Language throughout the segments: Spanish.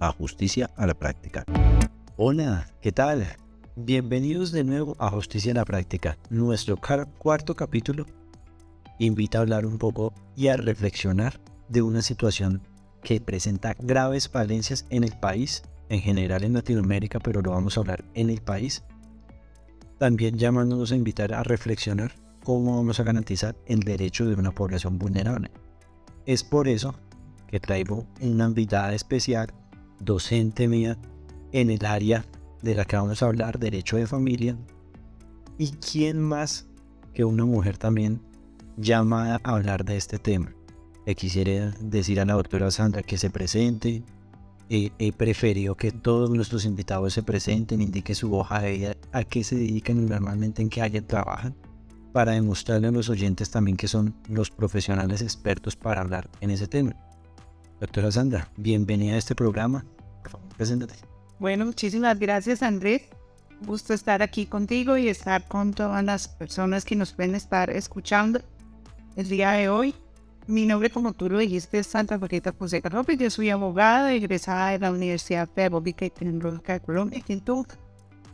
a Justicia a la Práctica. Hola, ¿qué tal? Bienvenidos de nuevo a Justicia a la Práctica. Nuestro cuarto capítulo invita a hablar un poco y a reflexionar de una situación que presenta graves falencias en el país, en general en Latinoamérica, pero lo vamos a hablar en el país. También llamándonos a invitar a reflexionar cómo vamos a garantizar el derecho de una población vulnerable. Es por eso que traigo una invitada especial, docente mía, en el área de la que vamos a hablar, derecho de familia. ¿Y quién más que una mujer también llamada a hablar de este tema? Le quisiera decir a la doctora Sandra que se presente. he preferido que todos nuestros invitados se presenten, indique su hoja de vida, a qué se dedican normalmente en qué área trabajan para demostrarle a los oyentes también que son los profesionales expertos para hablar en ese tema. Doctora Sandra, bienvenida a este programa. Por favor, preséntate. Bueno, muchísimas gracias Andrés. Gusto estar aquí contigo y estar con todas las personas que nos pueden estar escuchando el día de hoy. Mi nombre, como tú lo dijiste, es Santa Marita José López. Yo soy abogada egresada de la Universidad Pedagógica y Tecnológica de Colombia, en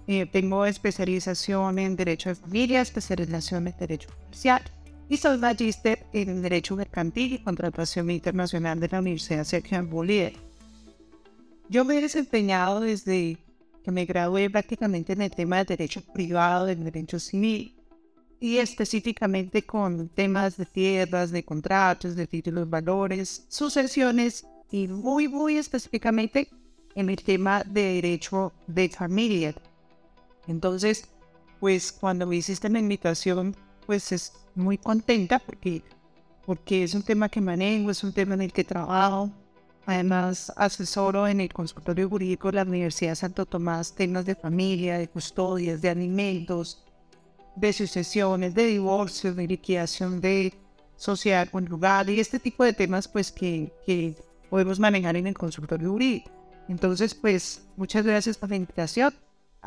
eh, tengo especialización en Derecho de Familia, especialización en Derecho Comercial y soy magíster en Derecho Mercantil y Contratación Internacional de la Universidad Sergio Bolívar. Yo me he desempeñado desde que me gradué prácticamente en el tema de Derecho Privado, de Derecho Civil y específicamente con temas de tierras, de contratos, de títulos, valores, sucesiones y muy, muy específicamente en el tema de Derecho de Familia entonces, pues cuando me hiciste la invitación, pues es muy contenta porque, porque es un tema que manejo, es un tema en el que trabajo. Además, asesoro en el consultorio jurídico de la Universidad de Santo Tomás temas de familia, de custodias, de alimentos, de sucesiones, de divorcio, de liquidación de sociedad lugar y este tipo de temas pues que, que podemos manejar en el consultorio jurídico. Entonces, pues muchas gracias por la invitación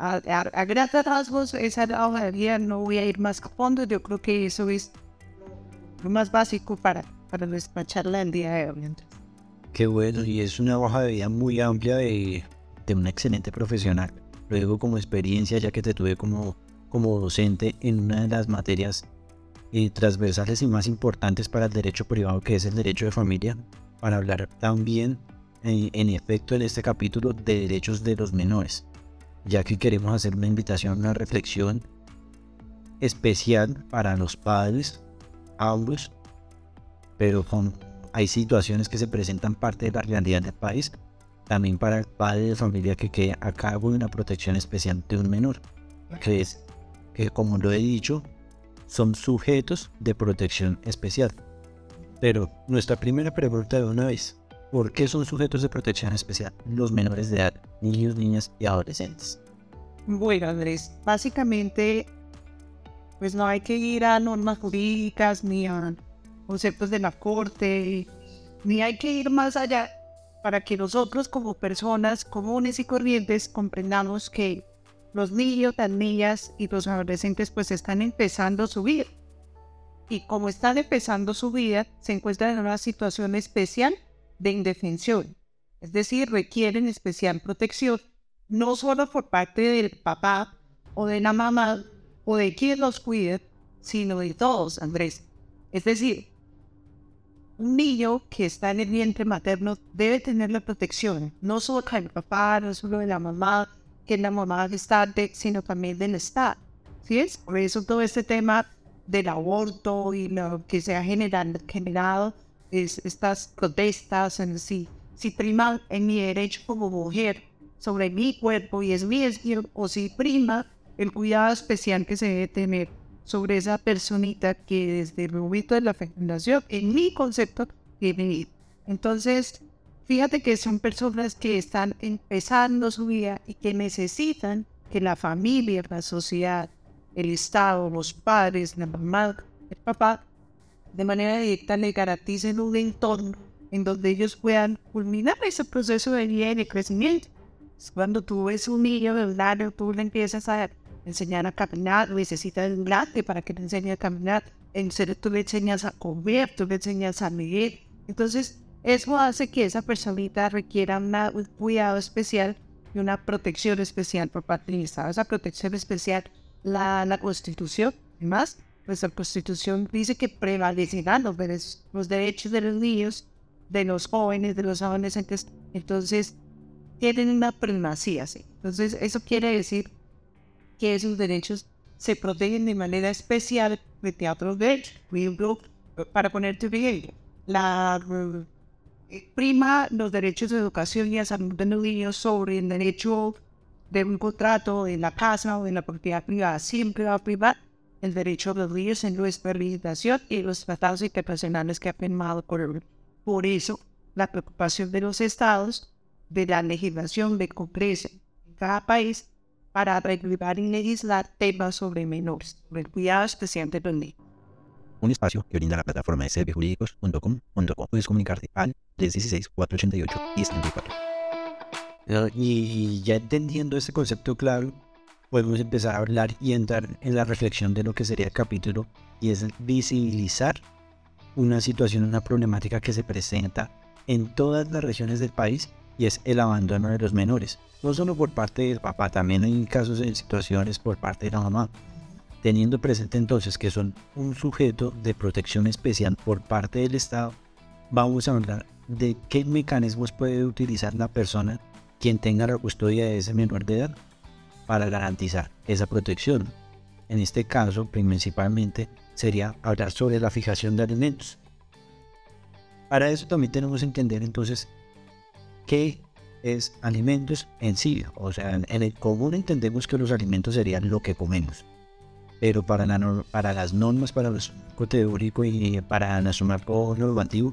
a, a, grandes rasgos esa vida no voy a ir más a fondo, yo creo que eso es lo más básico para, para despacharla el día de hoy. Qué bueno, y es una hoja de vida muy amplia de, de una excelente profesional. Lo digo como experiencia, ya que te tuve como, como docente en una de las materias eh, transversales y más importantes para el derecho privado, que es el derecho de familia, para hablar también, eh, en efecto, en este capítulo de derechos de los menores ya que queremos hacer una invitación, una reflexión especial para los padres, ambos, pero hay situaciones que se presentan parte de la realidad del país, también para el padre de familia que quede a cargo de una protección especial de un menor, que es que como lo he dicho, son sujetos de protección especial. Pero nuestra primera pregunta de una vez, ¿Por qué son sujetos de protección especial los menores de edad, niños, niñas y adolescentes? Bueno, Andrés, básicamente, pues no hay que ir a normas jurídicas ni a conceptos de la corte, ni hay que ir más allá para que nosotros como personas comunes y corrientes comprendamos que los niños, las niñas y los adolescentes pues están empezando su vida. Y como están empezando su vida, se encuentran en una situación especial de indefensión, es decir, requieren especial protección, no solo por parte del papá o de la mamá o de quien los cuide, sino de todos, Andrés. Es decir, un niño que está en el vientre materno debe tener la protección, no solo del papá, no solo de la mamá, que la mamá gestante, sino también del Estado. ¿Sí es? Por eso todo este tema del aborto y lo que se ha generado es, estas protestas en sí, si prima en mi derecho como mujer sobre mi cuerpo y es mi o si prima el cuidado especial que se debe tener sobre esa personita que desde el momento de la fecundación, en mi concepto, tiene. Entonces, fíjate que son personas que están empezando su vida y que necesitan que la familia, la sociedad, el Estado, los padres, la mamá, el papá, de manera directa le garanticen un entorno en donde ellos puedan culminar ese proceso de vida y de crecimiento. Cuando tú ves un niño año, tú le empiezas a enseñar a caminar, necesita un grande para que le enseñe a caminar. En serio, tú le enseñas a comer, tú le enseñas a leer. Entonces, Eso hace que esa personita requiera una- un cuidado especial y una protección especial por parte del Estado. Esa protección especial la, la Constitución. Además, nuestra Constitución dice que prevalecerán los, derechos- los derechos de los niños, de los jóvenes, de los adolescentes. Entonces, tienen una primacía. Entonces, eso quiere decir que esos derechos se protegen de manera especial frente a otros derechos. Por ejemplo, para ponerte ejemplo, la eh, prima los derechos de educación y de salud de los niños sobre el derecho de un contrato en la casa o en la propiedad privada. Siempre va a privar el derecho de los niños en nuestra legislación y los tratados internacionales que ha firmado por el Por eso, la preocupación de los estados, de la legislación de Congreso en cada país, para regular y legislar temas sobre menores, sobre el cuidado especial de los niños. un espacio que brinda la plataforma de servijurídicos.com.co. Puedes comunicarte al 316-488-1034. Ah, Y ya entendiendo este concepto claro, podemos empezar a hablar y entrar en la reflexión de lo que sería el capítulo y es visibilizar una situación, una problemática que se presenta en todas las regiones del país y es el abandono de los menores. No solo por parte del papá, también hay casos en situaciones por parte de la mamá teniendo presente entonces que son un sujeto de protección especial por parte del Estado, vamos a hablar de qué mecanismos puede utilizar la persona quien tenga la custodia de ese menor de edad para garantizar esa protección. En este caso, principalmente, sería hablar sobre la fijación de alimentos. Para eso también tenemos que entender entonces qué es alimentos en sí. O sea, en el común entendemos que los alimentos serían lo que comemos pero para, las normas, para el marco teórico y para nuestro marco normativo,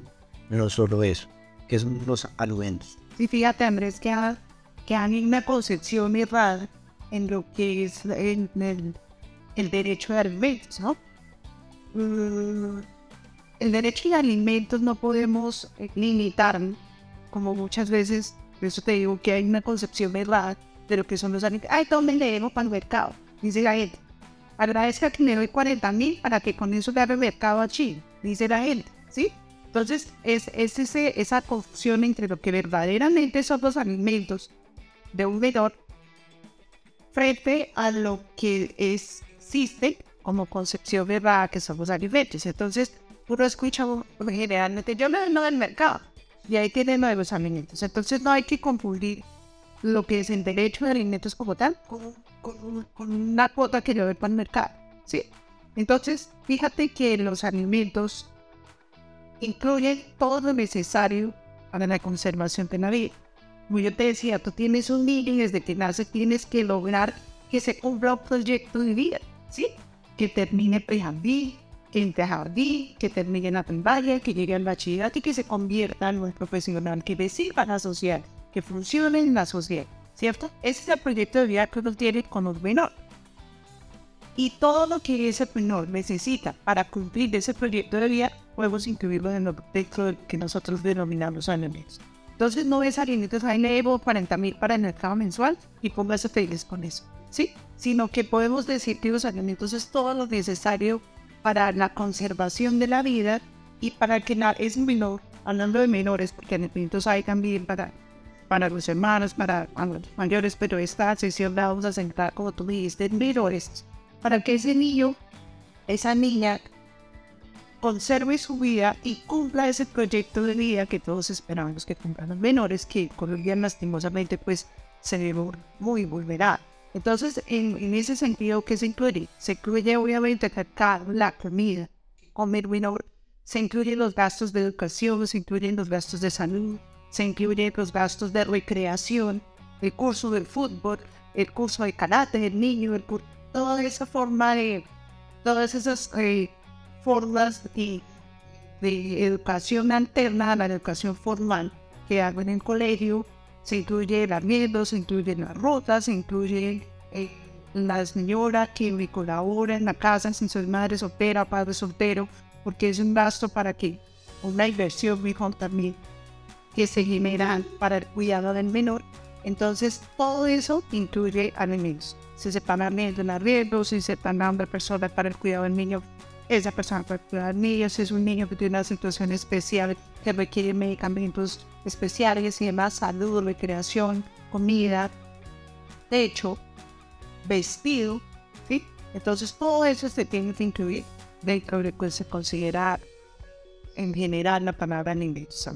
no solo eso, que son los alimentos. Sí, fíjate, Andrés, que, ha- que hay una concepción errada en lo que es el, derecho de alimentos, ¿no? Mm, El derecho de alimentos no podemos eh, limitar, como muchas veces, por eso te digo que hay una concepción errada de lo que son los alimentos. Ay, ¿dónde le debo para el mercado? Dice la gente. Agradezca que le doy 40 mil para que con eso le haga el mercado a Chile, dice la gente, ¿sí? Entonces, es, esa confusión entre lo que verdaderamente son los alimentos de un menor frente a lo que existe como concepción verdad que son los alimentos. Entonces, uno escucha generalmente, yo me vengo del mercado y ahí tienen lo de los alimentos. Entonces, no hay que confundir lo que es el derecho de alimentos como tal con, una cuota que yo doy para el mercado. ¿sí? Entonces, fíjate que los alimentos incluyen todo lo necesario para la conservación de la vida. Como yo te decía, tú tienes un niño y desde que nace tienes que lograr que se cumpla un proyecto de vida, ¿sí? Que termine prejardín, jardín, que termine en la primaria, que llegue al bachillerato y que se convierta en un profesional que le sirva a la sociedad, que funcione en la sociedad, ¿cierto? Ese es el proyecto de vida que uno tiene con los menores. Y todo lo que ese menor necesita para cumplir ese proyecto de vida, podemos incluirlo en lo- dentro que nosotros denominamos alimentos. Entonces no es alimentos, ahí le debo 40 mil para el mercado mensual y póngase feliz con eso, ¿sí? Sino que podemos decir que los alimentos es todo lo necesario para la conservación de la vida y para que la, es menor, hablando de menores, porque alimentos hay también para, para los hermanos, para los mayores, pero esta sesión la vamos a centrar, como tú dijiste, en menores, para que ese niño, esa niña, conserve su vida y cumpla ese proyecto de vida que todos esperamos que cumplan los menores, que Colombia lastimosamente pues se ve muy, vulnerable. Entonces, en, en ese sentido, ¿qué se incluye? Se incluye obviamente el la comida, comer menor, se incluyen los gastos de educación, se incluyen los gastos de salud, se incluyen los gastos de recreación, el curso del fútbol, el curso de karate del niño, el cur- toda esa forma de, todas esas eh, formas de, de educación alterna a la educación formal que hago en el colegio. Se incluye el arriendo, se incluyen las rutas, se incluye eh, la señora que me colabora en la casa, si soy madre soltera, padre soltero, porque es un gasto para que una inversión mejor también que se genera para el cuidado del menor. Entonces, todo eso incluye alimentos. Se separan el arriendo, se separan la persona para el cuidado del niño esa persona puede cuidar niños, es un niño que tiene una situación especial que requiere medicamentos especiales y demás, salud, recreación, comida, techo, vestido, ¿sí? Entonces todo eso se tiene que incluir dentro de lo que se considera en general la palabra alimentos.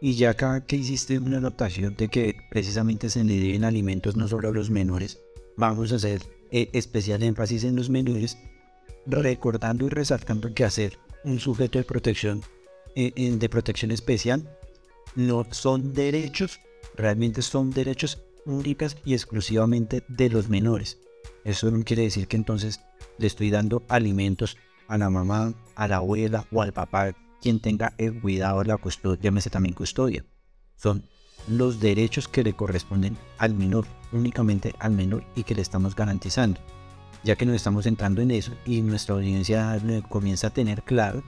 Y ya acá que hiciste una anotación de que precisamente se le deben alimentos no solo a los menores, vamos a hacer eh, especial énfasis en los menores, recordando y resaltando que hacer un sujeto de protección, eh, de protección especial no son derechos, realmente son derechos únicas y exclusivamente de los menores. Eso no quiere decir que entonces le estoy dando alimentos a la mamá, a la abuela o al papá, quien tenga el cuidado, la custodia, llámese también custodia. Son los derechos que le corresponden al menor, únicamente al menor y que le estamos garantizando. Ya que nos estamos entrando en eso y nuestra audiencia comienza a tener claro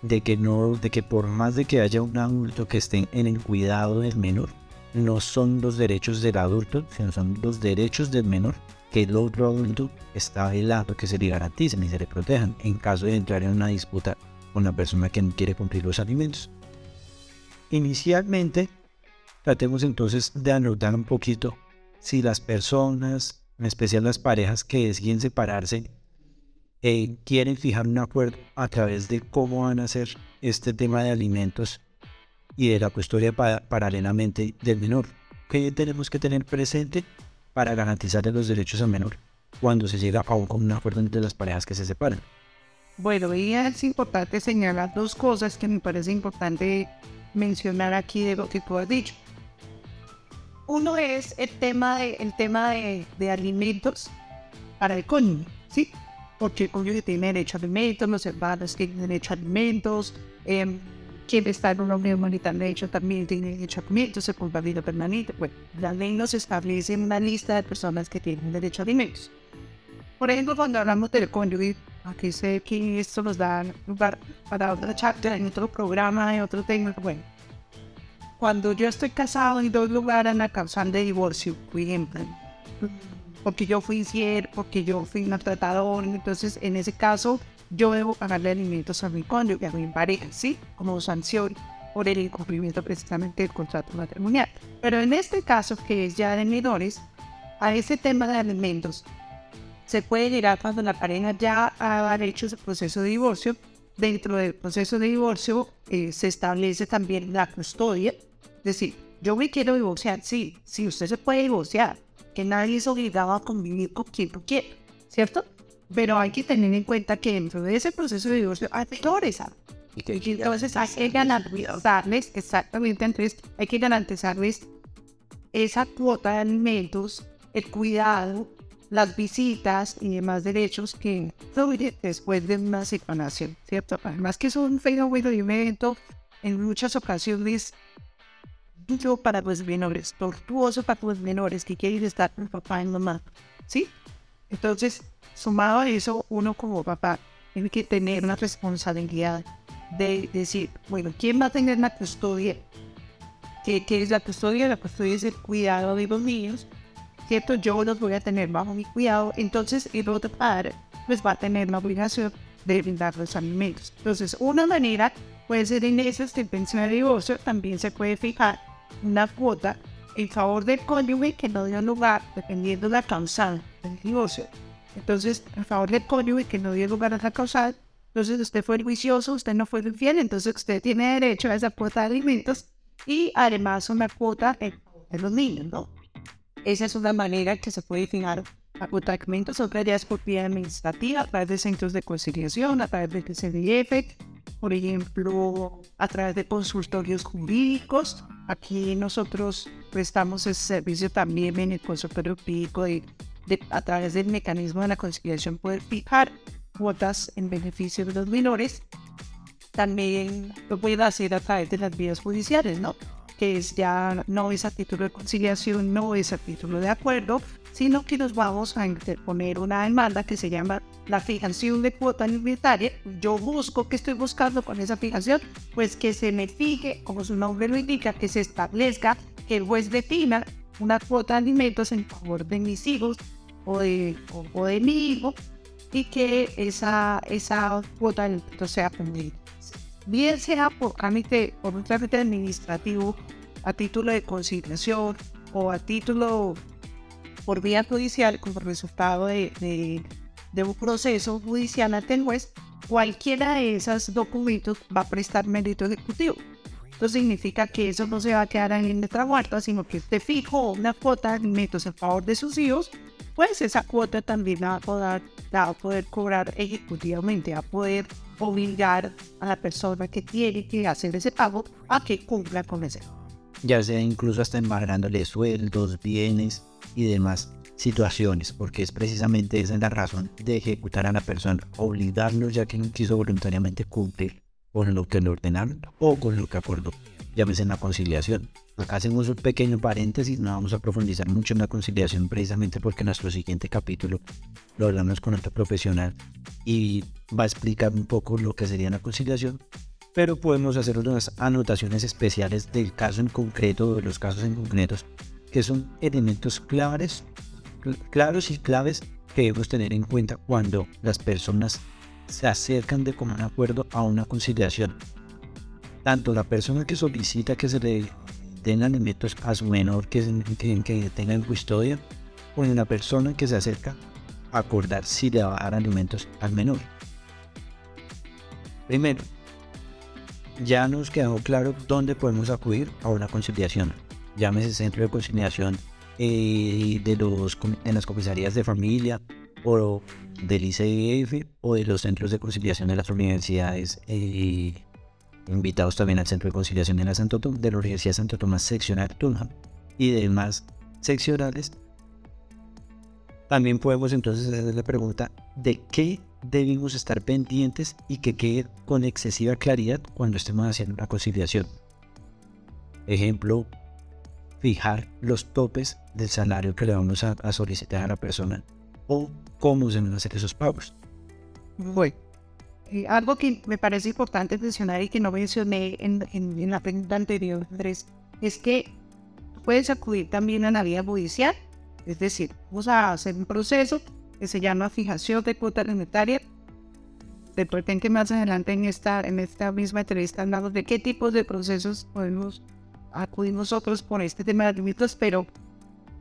de que no, de que por más de que haya un adulto que esté en el cuidado del menor, no son los derechos del adulto, sino son los derechos del menor que el otro adulto está velando que se le garanticen y se le protejan en caso de entrar en una disputa con la persona que no quiere cumplir los alimentos. Inicialmente, tratemos entonces de anotar un poquito si las personas, en especial las parejas que deciden separarse, eh, quieren fijar un acuerdo a través de cómo van a hacer este tema de alimentos y de la custodia paralelamente del menor. ¿Qué tenemos que tener presente para garantizarle los derechos al menor cuando se llega a un, acuerdo entre las parejas que se separan? Bueno, y es importante señalar dos cosas que me parece importante mencionar aquí de lo que tú has dicho. Uno es el tema de, el tema de, de alimentos para el cónyuge, ¿sí? Porque el cónyuge tiene derecho a alimentos, los hermanos tienen derecho a alimentos, eh, quien está en una unión humanitaria de hecho también tiene derecho a alimentos, se vida permanente. Bueno, la ley nos establece una lista de personas que tienen derecho a alimentos. Por ejemplo, cuando hablamos del cónyuge, aquí sé que esto nos da lugar para otra charla en otro programa, en otro tema. Bueno, cuando yo estoy casado y doy lugar a una causa de divorcio, por ejemplo, porque yo fui infiel, porque yo fui maltratador, entonces en ese caso yo debo pagarle alimentos a mi cónyuge, a mi pareja, ¿sí? Como sanción por el incumplimiento precisamente del contrato matrimonial. Pero en este caso, que es ya de menores, a ese tema de alimentos se puede llegar cuando la pareja ya ha hecho ese proceso de divorcio. Dentro del proceso de divorcio eh, se establece también la custodia. Decir, yo me quiero divorciar, sí, sí, usted se puede divorciar, que nadie es obligado a convivir con quien tú quieras, ¿cierto? Pero hay que tener en cuenta que dentro de ese proceso de divorcio hay menores. Y que entonces hay que garantizarles, exactamente, entonces hay que garantizarles esa cuota de alimentos, el cuidado, las visitas y demás derechos que después de una separación, ¿cierto? Además que es un fenómeno de evento en muchas ocasiones para los menores, tortuoso para los menores que quieren estar con papá y mamá, ¿sí? Entonces, Sumado a eso, uno como papá tiene que tener una responsabilidad de decir, bueno, ¿quién va a tener la custodia? ¿Qué, es la custodia? La custodia es el cuidado de los niños, ¿cierto? Yo los voy a tener bajo mi cuidado, entonces el otro padre pues va a tener la obligación de brindar los alimentos. Entonces, una manera puede ser en esas de pensión de divorcio, también se puede fijar una cuota en favor del cónyuge que no dio lugar, dependiendo de la causa del divorcio, entonces, a favor del cónyuge que no dio lugar a la causal, entonces usted fue juicioso, usted no fue infiel, entonces usted tiene derecho a esa cuota de alimentos y además una cuota de los niños, ¿no? Esa es una manera que se puede fijar la cuota de alimentos, otra ya es por vía administrativa, a través de centros de conciliación, a través del CDF, por ejemplo, a través de consultorios jurídicos. Aquí nosotros prestamos ese servicio también en el consultorio jurídico de a través del mecanismo de la conciliación poder fijar cuotas en beneficio de los menores, también lo puede hacer a través de las vías judiciales, ¿no? Que es ya no es a título de conciliación, no es a título de acuerdo, sino que nos vamos a interponer una demanda que se llama la fijación de cuota alimentaria. Yo busco, ¿qué estoy buscando con esa fijación? Pues que se me fije, como su nombre lo indica, que se establezca que el juez defina una cuota de alimentos en favor de mis hijos o de, o, de mi hijo y que esa, esa cuota del sea pendiente. Bien sea por trámite, por un trámite administrativo a título de conciliación o a título por vía judicial como resultado de, un proceso judicial ante el juez, cualquiera de esos documentos va a prestar mérito ejecutivo. Esto significa que eso no se va a quedar en letra muerta, sino que usted fijó una cuota de alimentos en favor de sus hijos, pues esa cuota también va a poder, va a poder cobrar ejecutivamente, va a poder obligar a la persona que tiene que hacer ese pago a que cumpla con ese ya sea incluso hasta embargándole sueldos, bienes y demás situaciones, porque es precisamente esa la razón de ejecutar a la persona, obligarlo ya que no quiso voluntariamente cumplir con lo que le ordenaron o con lo que acordó, llámese en la conciliación. Acá hacemos un pequeño paréntesis, no vamos a profundizar mucho en la conciliación precisamente porque en nuestro siguiente capítulo lo hablamos con otro profesional y va a explicar un poco lo que sería la conciliación, pero podemos hacer unas anotaciones especiales del caso en concreto, de los casos en concretos, que son elementos claves, claros y claves que debemos tener en cuenta cuando las personas se acercan de común acuerdo a una conciliación. Tanto la persona que solicita que se le den alimentos a su menor que, que, que tenga en custodia, o la persona que se acerca a acordar si le va a dar alimentos al menor. Primero, ya nos quedó claro dónde podemos acudir a una conciliación. Llámese centro de conciliación eh, de los, en las comisarías de familia o del ICF o de los centros de conciliación de las universidades. Eh, invitados también al centro de conciliación de la, Santo de la Universidad Santo Tomás seccional Tunja y demás seccionales. También podemos entonces hacer la pregunta de qué debemos estar pendientes y que quede con excesiva claridad cuando estemos haciendo la conciliación. Ejemplo, fijar los topes del salario que le vamos a, solicitar a la persona o cómo se van a hacer esos pagos. Bueno, algo que me parece importante mencionar y que no mencioné en, en la pregunta anterior, Andrés, es que puedes acudir también a la vía judicial, es decir, vamos a hacer un proceso que se llama fijación de cuota alimentaria. Recuerden que más adelante en esta, en esta misma entrevista hablamos de qué tipos de procesos podemos acudir nosotros por este tema de alimentos, pero,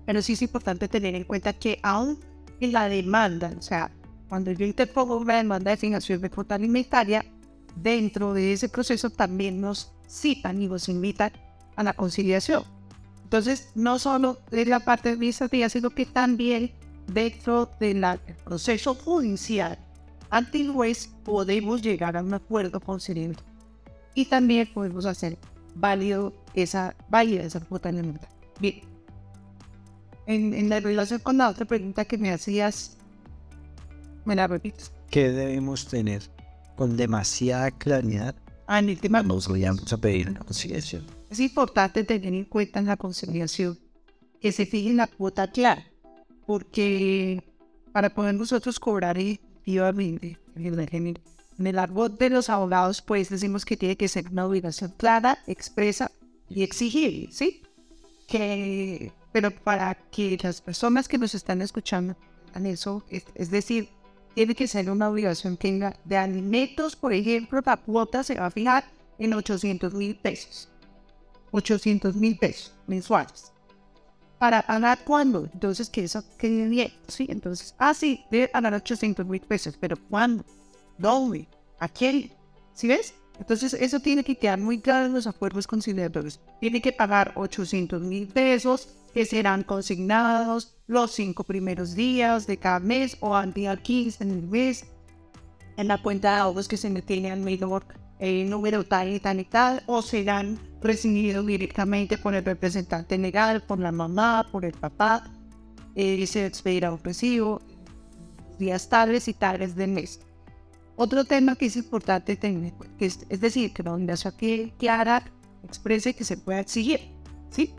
pero sí es importante tener en cuenta que aún en la demanda, o sea, cuando yo interpongo una demanda de fijación de cuota alimentaria, dentro de ese proceso también nos citan y nos invitan a la conciliación. Entonces, no solo es la parte administrativa, sino que también dentro del proceso judicial ante el juez podemos llegar a un acuerdo con conciliatorio y también podemos hacer válido esa, válida esa cuota alimentaria. Bien, en, en, la relación con la otra pregunta que me hacías, ¿me la repites? ¿Qué debemos tener con demasiada claridad? Ah, en el tema nos vayamos a pedir una conciliación. Es importante tener en cuenta en la conciliación que se fije la cuota clara porque para poder nosotros cobrar efectivamente en el árbol de los abogados, pues decimos que tiene que ser una obligación clara, expresa y exigible, ¿sí? Que, pero para que las personas que nos están escuchando hagan eso, es, decir, tiene que ser una obligación que tenga de alimentos, por ejemplo, la cuota se va a fijar en 800 mil pesos. 800 mil pesos mensuales para pagar cuándo. Entonces, que eso quede bien, ¿sí? Entonces, ah, sí, debe pagar 800 mil pesos, pero ¿cuándo? ¿Dónde? ¿A quién? ¿Sí ves? Entonces, eso tiene que quedar muy claro en los acuerdos conciliatorios. Tiene que pagar 800 mil pesos que serán consignados los cinco primeros días de cada mes o al día 15 en el mes en la cuenta de ahorros que se me tiene al menor el número tal y tal y tal, o serán recibidos directamente por el representante legal, por la mamá, por el papá, eh, se expedirá un recibo, días tales y tales del mes. Otro tema que es importante tener, que es, decir, que la obligación que clara exprese que se pueda exigir, ¿sí?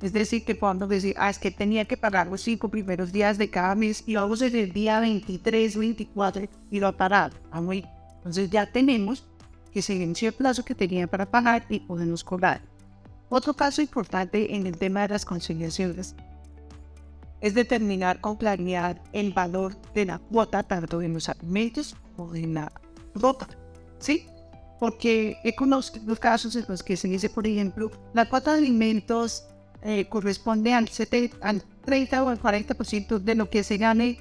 Es decir, que podamos decir, ah, es que tenía que pagar los cinco primeros días de cada mes y vamos desde el día 23, 24 y lo ha parado. Ah, Entonces ya tenemos que se venció el plazo que tenía para pagar y podemos cobrar. Otro caso importante en el tema de las conciliaciones es determinar con claridad el valor de la cuota tanto en los alimentos como en la ropa. ¿Sí? Porque he conocido casos en los que se dice, por ejemplo, la cuota de alimentos eh, corresponde al, 30 o al 40% de lo que se gane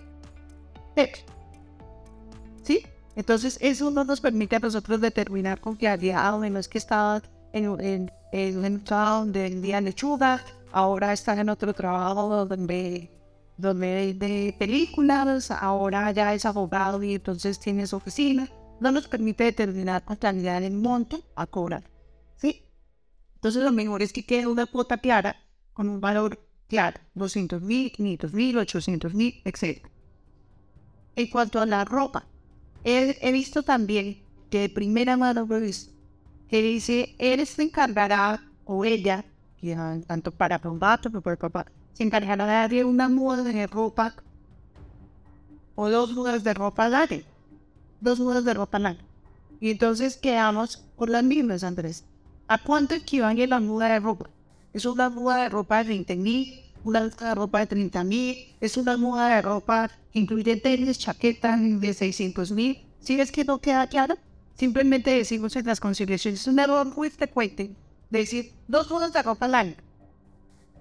¿Sí? Entonces eso no nos permite a nosotros determinar con claridad, o menos que estaba en, en, trabajo donde vendía lechuga, ahora está en otro trabajo donde, donde de películas, ahora ya es abogado y entonces tiene su oficina. No nos permite determinar con claridad el monto a cobrar. ¿Sí? Entonces lo mejor es que quede una cuota clara con un valor claro, 200 mil, 500 mil, 800 mil, etc. En cuanto a la ropa, he, visto también que de primera mano lo he visto, que dice, él se encargará, o ella, tanto para gato como para papá, se encargará de una muda de ropa o dos mudas de ropa larga. Dos mudas de ropa larga. Y entonces quedamos por las mismas, Andrés. ¿A cuánto equivale la muda de ropa? Es una muda de ropa de 20 mil, una de ropa de 30 mil, es una muda de ropa que incluye tenis, chaqueta de 600 mil. Si es que no queda claro, simplemente decimos en las conciliaciones, es un error muy frecuente decir dos mudas de ropa larga.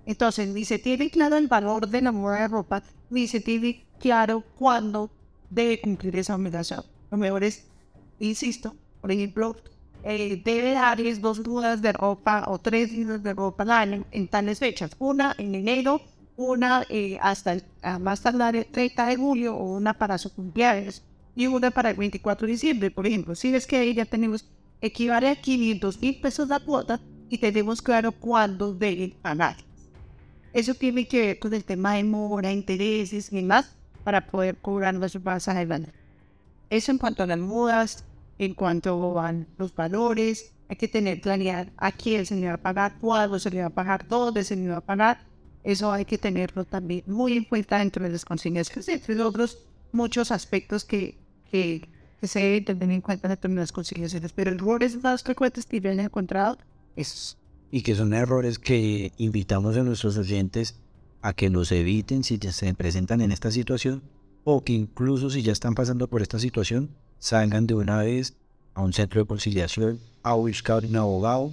Entonces, ni se tiene claro el valor de la muda de ropa, ni se tiene claro cuándo debe cumplir esa obligación. Lo mejor es, insisto, por ejemplo, eh, debe darles dos mudas de ropa o tres mudas de ropa al año en tales fechas. Una en enero, una eh, hasta más tardar el 30 de julio o una para su cumpleaños y una para el 24 de diciembre, por ejemplo. Si es que ya tenemos equivale a 500 mil pesos la cuota y tenemos claro cuándo deben pagar. Eso tiene que ver con el tema de mora, intereses y más para poder cobrar los pasajes de Eso en cuanto a las mudas, en cuanto a los valores, hay que tener claridad a quién se le va a pagar, cuándo se le va a pagar, dónde se le va a pagar. Eso hay que tenerlo también muy en cuenta dentro de las consignaciones, entre otros muchos aspectos que, que, se deben tener en cuenta dentro de las consignaciones. Pero errores más frecuentes que yo he encontrado, esos. Y que son errores que invitamos a nuestros oyentes a que los eviten si ya se presentan en esta situación o que incluso si ya están pasando por esta situación, salgan de una vez a un centro de conciliación a buscar un abogado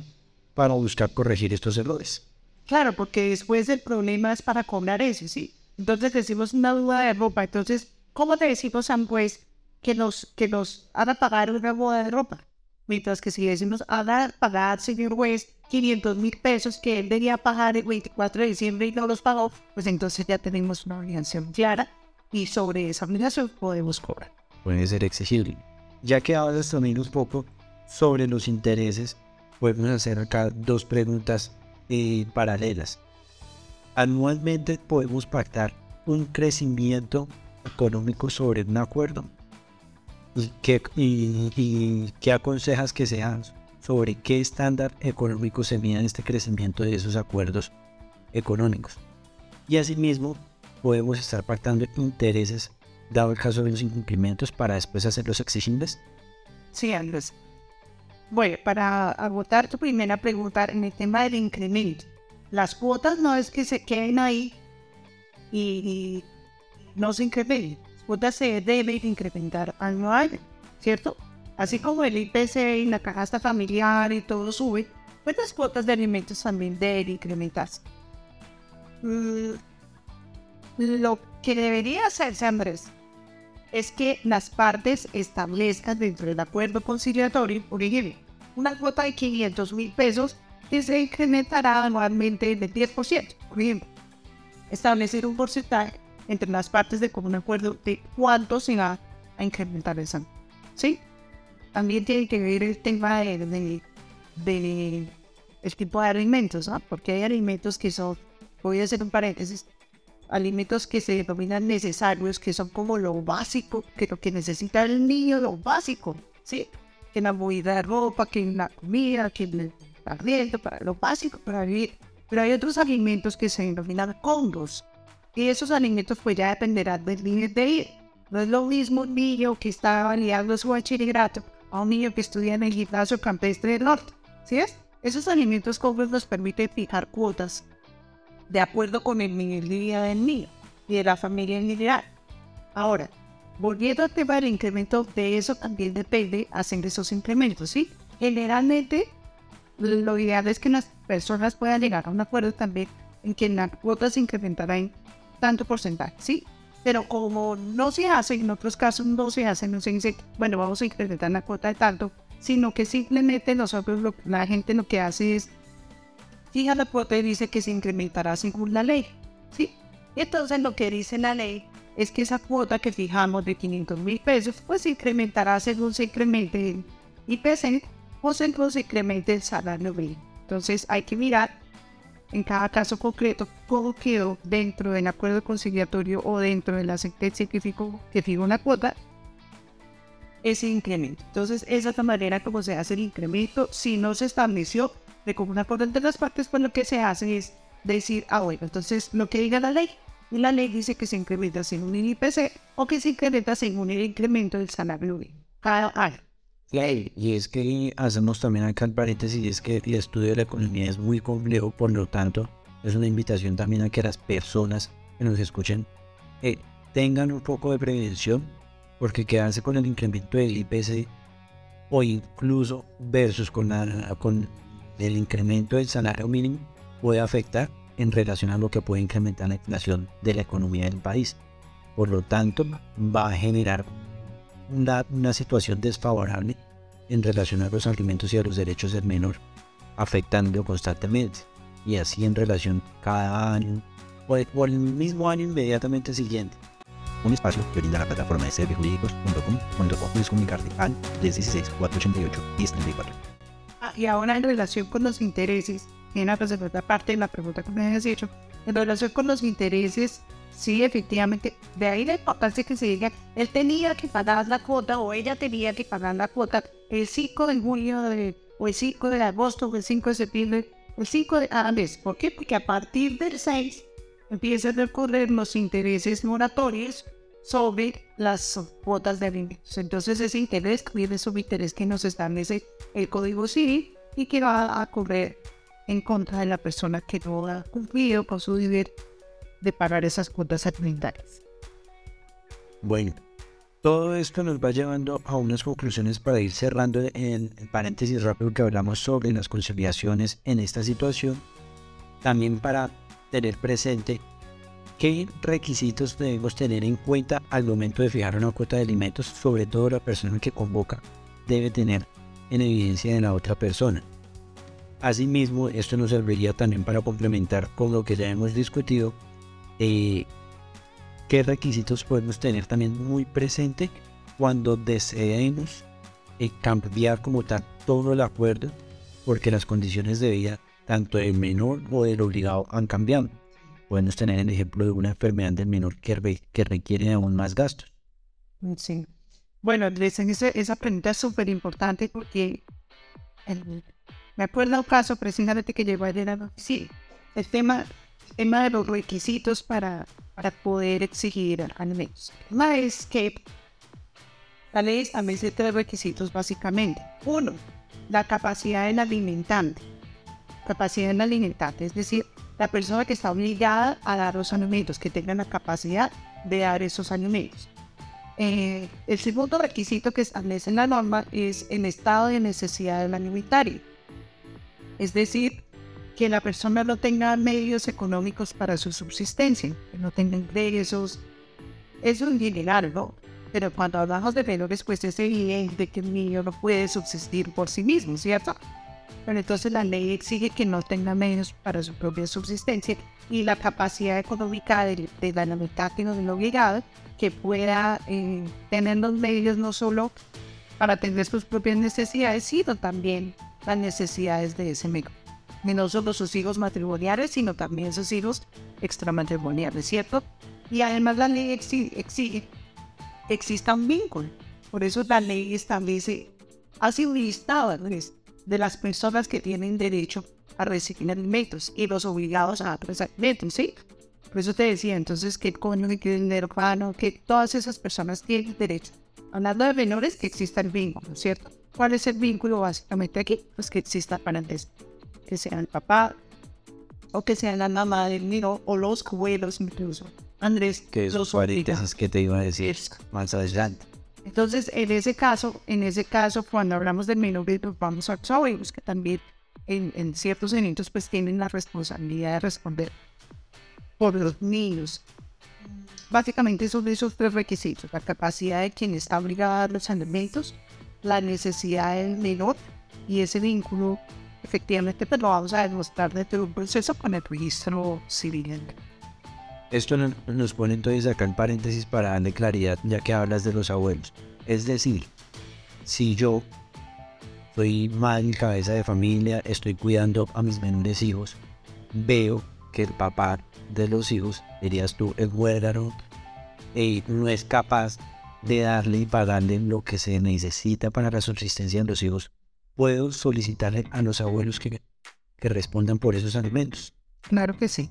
para buscar corregir estos errores. Claro, porque después el problema es para cobrar eso, ¿sí? Entonces decimos una duda de ropa. Entonces, ¿cómo te decimos a juez que nos, que nos haga pagar una boda de ropa? Mientras que si decimos haga pagar, señor juez, 500 mil pesos que él debía pagar el 24 de diciembre y no los pagó, pues entonces ya tenemos una obligación clara y sobre esa obligación podemos cobrar puede ser exigible. Ya que hablas también un poco sobre los intereses, podemos hacer acá dos preguntas eh, paralelas. Anualmente podemos pactar un crecimiento económico sobre un acuerdo. ¿Y qué, y, qué aconsejas que sean sobre qué estándar económico se mide este crecimiento de esos acuerdos económicos? Y asimismo, podemos estar pactando intereses dado el caso de los incumplimientos, para después hacerlos exigibles? Sí, Andrés. Bueno, para agotar tu primera pregunta en el tema del incremento, las cuotas no es que se queden ahí y, no se incrementen. Las cuotas se deben incrementar año a año, ¿cierto? Así como el IPC y la canasta familiar y todo sube, pues las cuotas de alimentos también deben incrementarse. Mm, lo que debería hacerse, Andrés, es que las partes establezcan dentro del acuerdo conciliatorio, por ejemplo, una cuota de 500 mil pesos que se incrementará anualmente del 10%, por ejemplo. Establecer un porcentaje entre las partes de común acuerdo de cuánto se va a incrementar esa. ¿Sí? También tiene que ver el tema de, de, el tipo de alimentos, ¿no? Porque hay alimentos que son, voy a hacer un paréntesis, alimentos que se denominan necesarios, que son como lo básico, que lo que necesita el niño, lo básico, ¿sí? Que la movida de ropa, que la comida, que el arriendo, para lo básico para vivir. Pero hay otros alimentos que se denominan condos. Y esos alimentos pues ya dependerán del nivel de ir. No es lo mismo un niño que está validando su bachillerato a un niño que estudia en el gimnasio campestre del norte. ¿Sí es? Esos alimentos condos nos permiten fijar cuotas de acuerdo con el nivel de vida del niño. y de la familia en general. Ahora, volviendo al tema del incremento, de eso también depende hacer esos incrementos, ¿sí? Generalmente, lo ideal es que las personas puedan llegar a un acuerdo también en que la cuota se incrementará en tanto porcentaje, ¿sí? Pero como no se hace, en otros casos no se hace, no se dice, bueno, vamos a incrementar la cuota de tanto, sino que simplemente nosotros, lo, la gente lo que hace es, fija la cuota y dice que se incrementará según la ley, ¿sí? Entonces lo que dice la ley es que esa cuota que fijamos de 500 mil pesos, pues se incrementará según se incremente el IPC o según se incremente el salario mínimo. Entonces hay que mirar en cada caso concreto cómo quedó dentro del acuerdo conciliatorio o dentro de la sentencia que fijó, que la cuota ese incremento. Entonces, esa es la manera como se hace el incremento. Si no se estableció de común acuerdo entre las partes, pues lo que se hace es decir, ah, bueno, entonces lo que diga la ley. Y la ley dice que se incrementa según un IPC o que se incrementa según el incremento del salario cada año. Y es que hacemos también acá el paréntesis, es que el estudio de la economía es muy complejo, por lo tanto, es una invitación también a que las personas que nos escuchen eh, tengan un poco de prevención, porque quedarse con el incremento del IPC o incluso versus con, con el incremento del salario mínimo puede afectar en relación a lo que puede incrementar la inflación de la economía del país. Por lo tanto, va a generar una, situación desfavorable en relación a los alimentos y a los derechos del menor, afectando constantemente. Y así en relación cada año o, el mismo año inmediatamente siguiente. Un espacio que brinda la plataforma de servijurídicos.com donde puedes comunicarte al 316 488 1034. Ah, y ahora en relación con los intereses, en la segunda parte de la pregunta que me has hecho, en relación con los intereses, sí, efectivamente, de ahí la importancia que se diga, él tenía que pagar la cuota o ella tenía que pagar la cuota el 5 de junio de, o el 5 de agosto o el 5 de septiembre, el 5 de cada mes. ¿Por qué? Porque a partir del 6 empiezan a ocurrir los intereses moratorios sobre las cuotas de alimentos. Entonces ese interés es un interés que nos establece el Código Civil y que va a correr en contra de la persona que no ha cumplido con su deber de pagar esas cuotas alimentarias. Bueno, todo esto nos va llevando a unas conclusiones para ir cerrando en el paréntesis rápido que hablamos sobre las conciliaciones en esta situación. También para tener presente qué requisitos debemos tener en cuenta al momento de fijar una cuota de alimentos, sobre todo la persona que convoca debe tener en evidencia de la otra persona. Asimismo, esto nos serviría también para complementar con lo que ya hemos discutido eh, qué requisitos podemos tener también muy presente cuando deseemos eh, cambiar como tal todo el acuerdo, porque las condiciones de vida, tanto del menor o del obligado, han cambiado. Podemos tener el ejemplo de una enfermedad del menor que, que requiere aún más gastos. Sí. Bueno, esa, esa pregunta es súper importante porque me acuerdo un caso precisamente que llegó ayer a sí, el tema tema de los requisitos para, para poder exigir alimentos. El tema es que la ley establece tres requisitos básicamente. Uno, la capacidad del alimentante. Capacidad del alimentante, es decir, la persona que está obligada a dar los alimentos, que tenga la capacidad de dar esos alimentos. Eh, el segundo requisito que establece la norma es el estado de necesidad del alimentario. Es decir, que la persona no tenga medios económicos para su subsistencia, que no tenga ingresos. Eso es general, ¿no? Pero cuando hablamos de menores, pues es evidente que el niño no puede subsistir por sí mismo, ¿cierto? Pero entonces la ley exige que no tenga medios para su propia subsistencia y la capacidad económica de, de la mitad que no obligado que pueda eh, tener los medios no solo para atender sus propias necesidades, sino también las necesidades de ese medio no solo sus hijos matrimoniales, sino también sus hijos extramatrimoniales, ¿cierto? Y además la ley exige, que exista un vínculo. Por eso la ley establece, hace un listado de las personas que tienen derecho a recibir alimentos y los obligados a dar alimentos, ¿sí? Por eso te decía entonces que el cónyuge, que el hermano, que todas esas personas tienen derecho. Hablando de menores, que exista el vínculo, ¿cierto? ¿Cuál es el vínculo básicamente aquí? Pues que exista parentesco que sea el papá o que sea la mamá del niño o los abuelos incluso. Andrés, Que los esos obliga. paréntesis que te iba a decir más adelante. Entonces, en ese caso, en ese caso, cuando hablamos del menor, pues vamos a los que también en, en ciertos eventos pues tienen la responsabilidad de responder por los niños. Básicamente son esos tres requisitos, la capacidad de quien está obligado a dar los alimentos, la necesidad del menor y ese vínculo, efectivamente, pues lo vamos a demostrar dentro de un proceso con el registro civil. Esto no- nos pone entonces acá en paréntesis para darle claridad, ya que hablas de los abuelos. Es decir, si yo soy madre cabeza de familia, estoy cuidando a mis menores hijos, veo que el papá de los hijos, dirías tú, el huérgano, eh, no es capaz de darle y pagarle lo que se necesita para la subsistencia de los hijos, puedo solicitarle a los abuelos que, que respondan por esos alimentos. Claro que sí.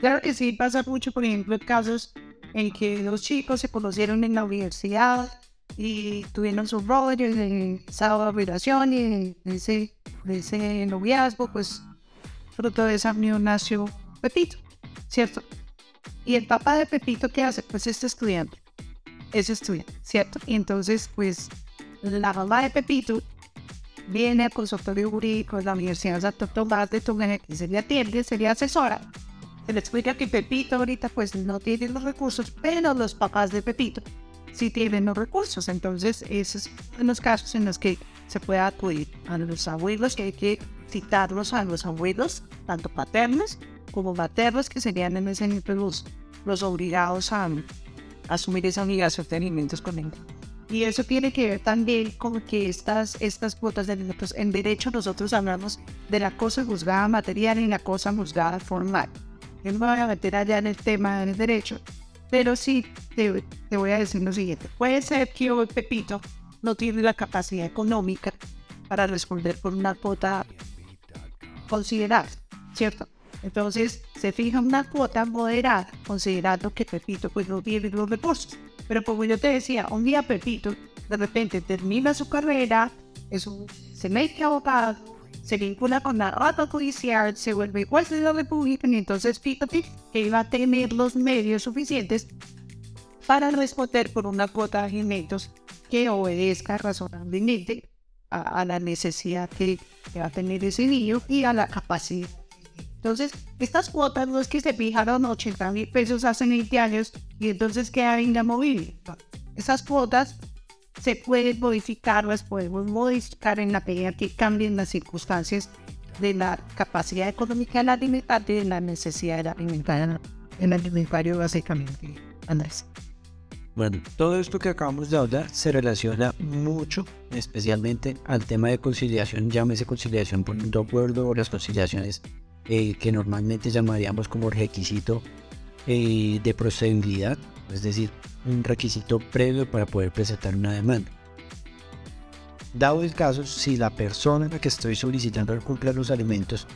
Claro que sí, pasa mucho, por ejemplo, casos en que los chicos se conocieron en la universidad y tuvieron su rollo en esa relación y ese, ese noviazgo, pues fruto de esa unión nació Pepito, ¿cierto? Y el papá de Pepito, ¿qué hace? Pues es estudiante, es estudiante, ¿cierto? Y entonces, pues la mamá de Pepito viene al consultorio jurídico de la Universidad de Santo Tomás de Tunja, que se le atiende, se le asesora. Se le explica que Pepito ahorita pues no tiene los recursos, pero los papás de Pepito sí tienen los recursos. Entonces, esos son los casos en los que se puede acudir a los abuelos, que hay que citarlos a los abuelos, tanto paternos como maternos, que serían en ese momento los, los obligados a, a asumir esa obligación de alimentos con él. Y eso tiene que ver también con que estas, estas cuotas de alimentos, en derecho nosotros hablamos de la cosa juzgada material y la cosa juzgada formal. Yo no me voy a meter allá en el tema del derecho, pero sí te, voy a decir lo siguiente. Puede ser que Pepito no tiene la capacidad económica para responder por una cuota considerable, ¿cierto? Entonces se fija una cuota moderada, considerando que Pepito pues no tiene los recursos. Pero como yo te decía, un día Pepito de repente termina su carrera, es un, se mete abogado, se vincula con la rata judicial, se vuelve juez de la república y entonces fíjate que iba a tener los medios suficientes para responder por una cuota de alimentos que obedezca razonablemente a, a la necesidad que, que va a tener ese niño y a la capacidad. Entonces, estas cuotas no es que se fijaron 80 mil pesos hace 20 años y entonces queda inamovible. Esas cuotas se pueden modificar, las podemos modificar en la medida que cambien las circunstancias de la capacidad económica del alimentante y de la necesidad del alimentario, el alimentario básicamente, Andrés. Bueno, todo esto que acabamos de hablar se relaciona mucho, especialmente al tema de conciliación, llámese conciliación por un acuerdo o las conciliaciones eh, que normalmente llamaríamos como requisito eh, de procedibilidad, es decir, un requisito previo para poder presentar una demanda. Dado el caso, si la persona a la que estoy solicitando el cumplir los alimentos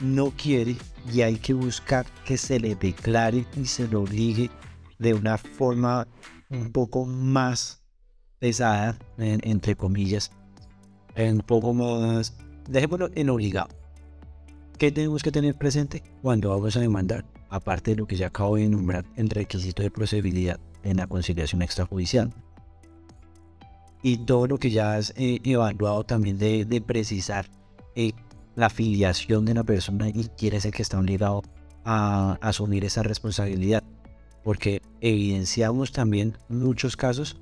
no quiere y hay que buscar que se le declare y se le obligue de una forma un poco más pesada, en- entre comillas, un poco más, dejémoslo en obligado. ¿Qué tenemos que tener presente cuando vamos a demandar? Aparte de lo que ya acabo de enumerar, el requisito de procedibilidad en la conciliación extrajudicial. Y todo lo que ya has eh, evaluado también de, de precisar eh, la filiación de la persona y quién es el que está obligado a asumir esa responsabilidad. Porque evidenciamos también muchos casos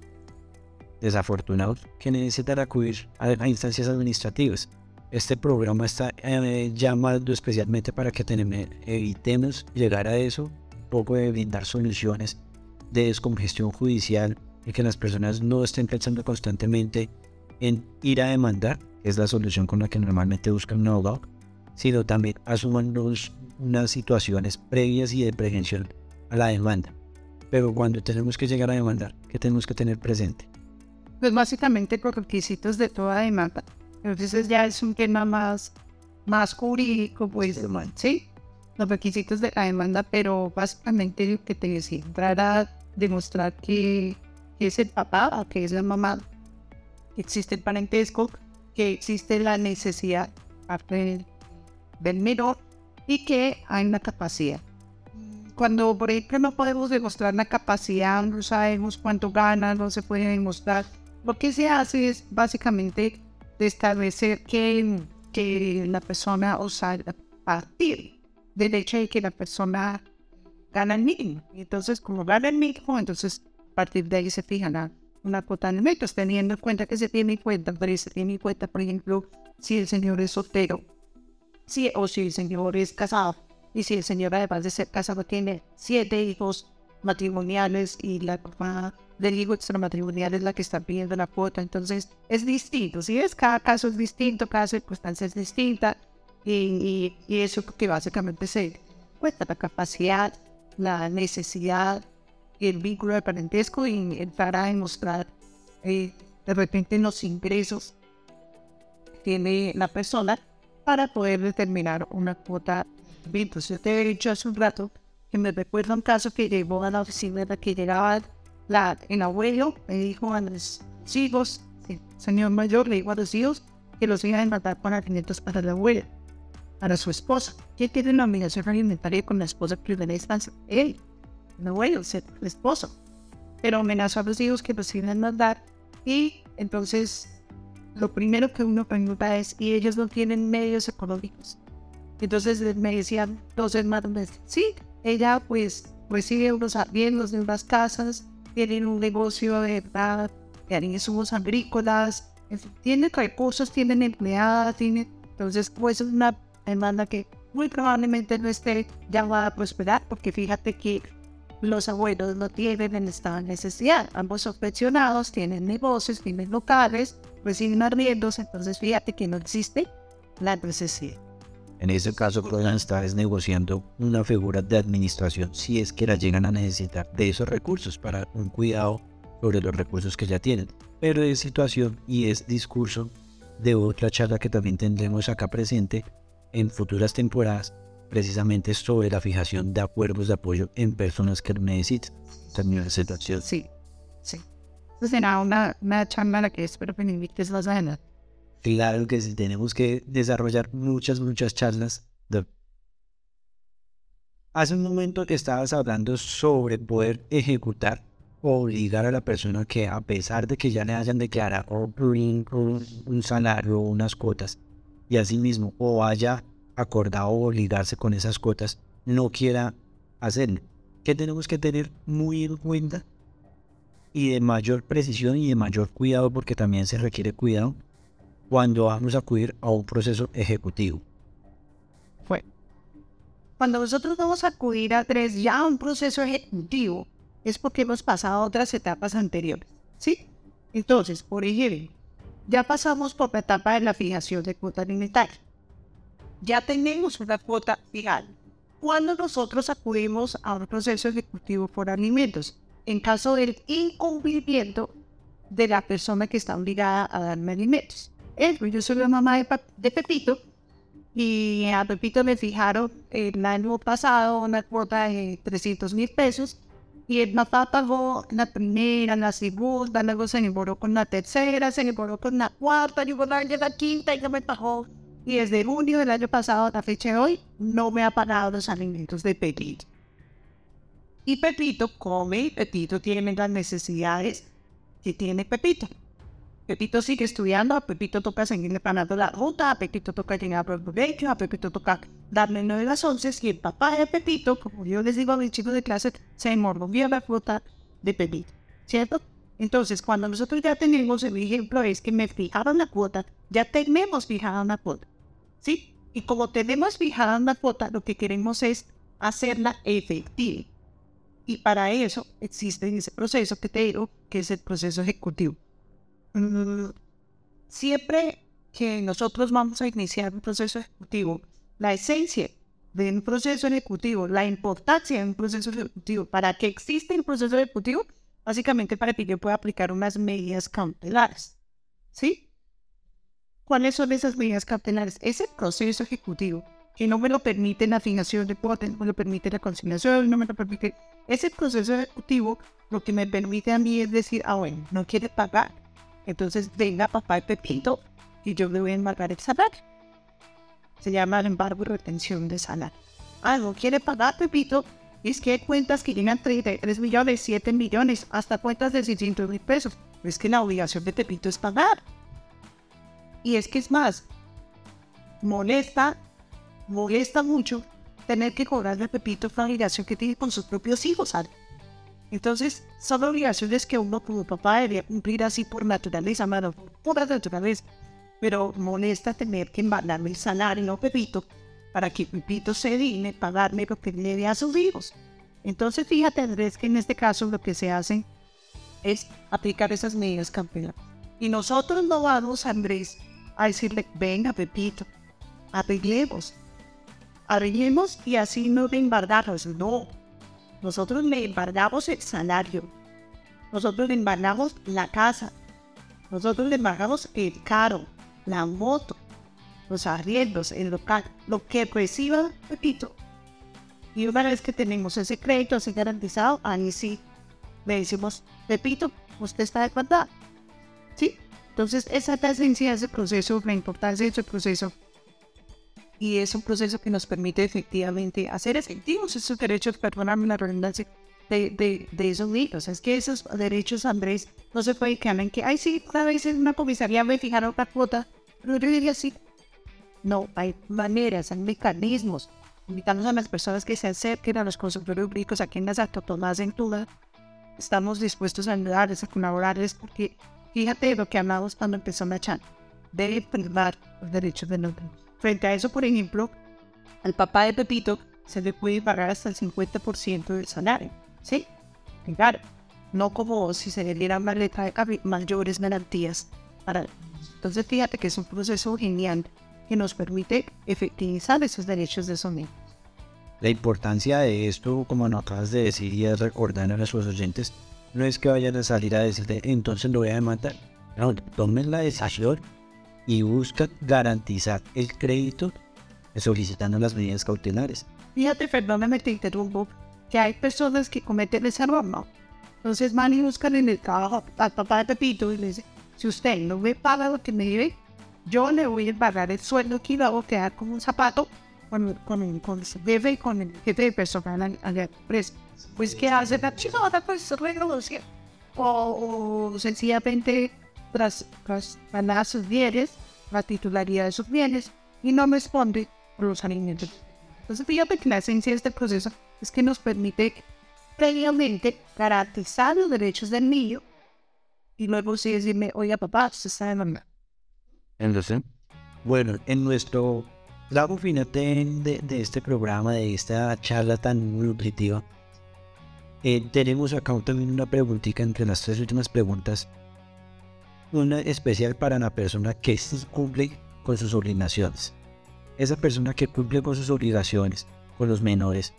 desafortunados que necesitan acudir a, a instancias administrativas. Este programa está eh, llamado especialmente para que teneme- evitemos llegar a eso, un poco de brindar soluciones de descongestión judicial y que las personas no estén pensando constantemente en ir a demandar, que es la solución con la que normalmente buscan un abogado, sino también asuman los- unas situaciones previas y de prevención a la demanda. Pero cuando tenemos que llegar a demandar, ¿qué tenemos que tener presente? Pues básicamente los requisitos de toda demanda. Entonces ya es un tema más, más jurídico, pues, ¿sí? Los requisitos de la demanda, pero básicamente lo que te decía, entrar a demostrar que, es el papá o que es la mamá, que existe el parentesco, que existe la necesidad del- del menor y que hay una capacidad. cuando, por ejemplo, no podemos demostrar la capacidad, no sabemos cuánto gana, no se puede demostrar, lo que se hace es básicamente establecer que, que la persona, o sea, a partir del hecho de que la persona gana el mínimo. Entonces, como gana el mínimo, entonces a partir de ahí se fija una cuota de metros, teniendo en cuenta que se tiene en cuenta, pero se tiene en cuenta, por ejemplo, si el señor es soltero, si, o si el señor es casado, y si el señor además de ser casado tiene siete hijos matrimoniales y la forma del hijo extramatrimonial es la que está pidiendo la cuota, entonces es distinto, si es cada caso es distinto, cada circunstancia es distinta, y, eso que básicamente se cuesta la capacidad, la necesidad y el vínculo de parentesco y entrar a demostrar eh, de repente los ingresos que tiene la persona para poder determinar una cuota. De Yo te he dicho hace un rato que me recuerda un caso que llegó a la oficina que llegaba la, el abuelo, me dijo a los hijos, el señor mayor le dijo a los hijos que los iban a matar con alimentos para la abuela para su esposa. ¿Quién tiene una obligación alimentaria con la esposa en primera instancia? Él, no bueno, el esposo. Pero amenazó a los hijos que los iban a mandar y entonces lo primero que uno pregunta es, ¿y ellos no tienen medios económicos? Entonces me decían dos hermanos, sí, ella pues recibe unos arriendos de unas casas, tienen un negocio de verdad, tienen insumos agrícolas, tienen recursos, tienen empleadas, tienen... Entonces, pues es una demanda que muy probablemente no esté llamada a prosperar, porque fíjate que los abuelos no tienen en esta necesidad. Ambos son pensionados, tienen negocios, tienen locales, reciben arriendos, entonces fíjate que no existe la necesidad. En ese caso, podrían estar negociando una figura de administración si es que la llegan a necesitar de esos recursos para un cuidado sobre los recursos que ya tienen. Pero es situación y es discurso de otra charla que también tendremos acá presente en futuras temporadas precisamente sobre la fijación de acuerdos de apoyo en personas que necesitan. También situación. Sí, sí. Eso será una, una charla la que espero que me invites más adelante. Claro que sí, tenemos que desarrollar muchas, muchas charlas. De... Hace un momento estabas hablando sobre poder ejecutar o obligar a la persona que a pesar de que ya le hayan declarado un salario o unas cuotas, y asimismo o haya acordado obligarse con esas cuotas, no quiera hacerlo. ¿Qué tenemos que tener muy en cuenta? Y de mayor precisión y de mayor cuidado, porque también se requiere cuidado cuando vamos a acudir a un proceso ejecutivo. Fue. Cuando nosotros vamos a acudir a tres ya a un proceso ejecutivo, es porque hemos pasado otras etapas anteriores. ¿Sí? Entonces, por ejemplo, ya pasamos por la etapa de la fijación de cuota alimentaria. Ya tenemos una cuota fijada. Cuando nosotros acudimos a un proceso ejecutivo por alimentos, en caso del incumplimiento de la persona que está obligada a darme alimentos. Yo soy la mamá de, Pepito y a Pepito me fijaron el año pasado una cuota de 300 mil pesos y el papá pagó la primera, la segunda, luego se enamoró con la tercera, se enamoró con la cuarta, llegó la, quinta y no me pagó. Y desde junio del año pasado a fecha de hoy, no me ha pagado los alimentos de Pepito. Y Pepito come, Pepito tiene las necesidades que tiene Pepito. Pepito sigue estudiando, a Pepito toca seguirle pagando la ruta, a Pepito toca llegar por colegio, a Pepito toca darle nueve a las once y el papá de Pepito, como yo les digo a mis chicos de clase, se mordió la fruta de Pepito, ¿cierto? Entonces, cuando nosotros ya tenemos el ejemplo es que me fijaron la cuota, ya tenemos fijada una cuota, ¿sí? Y como tenemos fijada una cuota, lo que queremos es hacerla efectiva. Y para eso existe ese proceso que te digo, que es el proceso ejecutivo. Siempre que nosotros vamos a iniciar un proceso ejecutivo, la esencia de un proceso ejecutivo, la importancia de un proceso ejecutivo, para que exista un proceso ejecutivo, básicamente para que yo pueda aplicar unas medidas cautelares. ¿Sí? ¿Cuáles son esas medidas cautelares? Ese proceso ejecutivo que no me lo permite la afinación de cuotas, no me lo permite la consignación, no me lo permite. Ese proceso ejecutivo lo que me permite a mí es decir, ah, bueno, no quiere pagar entonces venga papá y Pepito y yo le voy a embargar el salario. Se llama el embargo y retención de salario. Ah, no quiere pagar Pepito, Es que hay cuentas que llegan 33 millones, 7 millones, hasta cuentas de 600 mil pesos. Es que la obligación de Pepito es pagar. Y es que es más, molesta, molesta mucho tener que cobrarle a Pepito la obligación que tiene con sus propios hijos, ¿sabes? Entonces, son obligaciones que uno como papá debería cumplir así por naturaleza, mano, por naturaleza. Pero molesta tener que mandarme el salario a Pepito para que Pepito se digne pagarme lo que le debe a sus hijos. Entonces, fíjate, Andrés, que en este caso lo que se hace es aplicar esas medidas campeonas. Y nosotros no vamos, Andrés, a decirle, venga, Pepito, arreglemos. Arreglemos y así no le embargamos. No. Nosotros le embargamos el salario. Nosotros le embargamos la casa. Nosotros le embargamos el carro, la moto, los arriendos, el local, lo que reciba Pepito. Y una vez que tenemos ese crédito así garantizado, ahí sí le decimos, Pepito, usted está de verdad. ¿Sí? Entonces, esa es la esencia de ese proceso, la importancia de ese proceso. Y es un proceso que nos permite efectivamente hacer efectivos esos derechos, perdóname la redundancia, de, de, de, esos niños. Es que esos derechos, Andrés, no se puede quedar en que, ay, sí, una vez en una comisaría me fijaron la cuota, pero yo diría así. No, hay maneras, hay mecanismos. Invitamos a las personas que se acerquen a los consultorios públicos aquí en las Tomás en Tula. Estamos dispuestos a ayudarles, a colaborarles, porque Fíjate lo que hablamos cuando empezó la chan. Debe privar los derechos de los niños. Frente a eso, por ejemplo, al papá de Pepito se le puede pagar hasta el 50% del salario. ¿Sí? Claro, no como si se le diera una letra de mayores garantías para Entonces, fíjate que es un proceso genial que nos permite efectivizar esos derechos de esos niños. La importancia de esto, como nos acabas de decir, y es recordar a nuestros oyentes no es que vayan a salir a decirte, entonces lo voy a demandar. No, tomen la decisión y buscan garantizar el crédito solicitando las medidas cautelares. Fíjate, perdóname, te interrumpo, que hay personas que cometen ese error, ¿no? Entonces van y buscan en el trabajo al papá de Pepito y le dicen, si usted no me paga lo que me debe, yo le voy a pagar el sueldo que lo hago quedar como un zapato con, con, con su jefe y con el jefe de personal a la empresa pues que hace la chica pues renuncia o, o sencillamente tras, tras ganar sus bienes, la titularidad de sus bienes y no responde por los alimentos. Entonces fíjate que la esencia de este proceso es que nos permite previamente garantizar los derechos del niño y luego sí decirme, oiga papá, usted está demandando. Entonces, bueno, en nuestro lado final de, de, este programa, de esta charla tan nutritiva, eh, tenemos acá también una preguntita entre las tres últimas preguntas. Una especial para la persona que cumple con sus obligaciones. Esa persona que cumple con sus obligaciones, con los menores,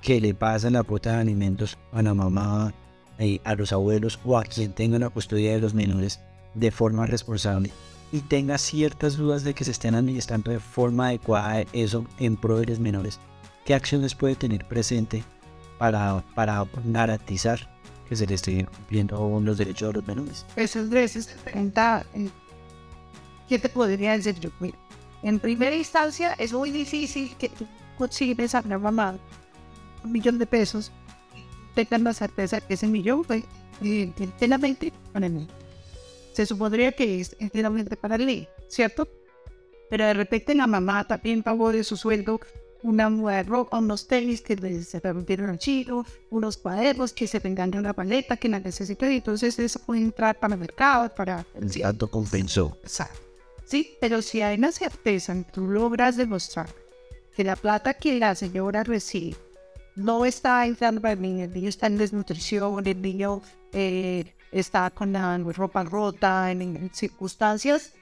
que le pasan la cuota de alimentos a la mamá, eh, a los abuelos o a quien tenga la custodia de los menores de forma responsable y tenga ciertas dudas de que se estén administrando de forma adecuada eso en pro de los menores, ¿qué acciones puede tener presente para, para garantizar que se le esté cumpliendo los derechos de los menores. Pues Andrés, esta pregunta, ¿qué te podría decir yo? Mira, en primera instancia es muy difícil que tú consigues a una mamá un millón de pesos, tengan la certeza que ese millón fue enteramente para niño. Se supondría que es enteramente para niño, ¿cierto? Pero de repente la mamá también pagó de su sueldo una muda ropa, unos tenis que se rompieron al chino, unos cuadernos que se tengan una paleta que la necesito y entonces eso puede entrar para el mercado, para... El. Exacto. Sí, pero si hay una certeza, tú logras demostrar que la plata que la señora recibe no está entrando para el niño, el niño está en desnutrición, el niño eh, está con la ropa rota, en circunstancias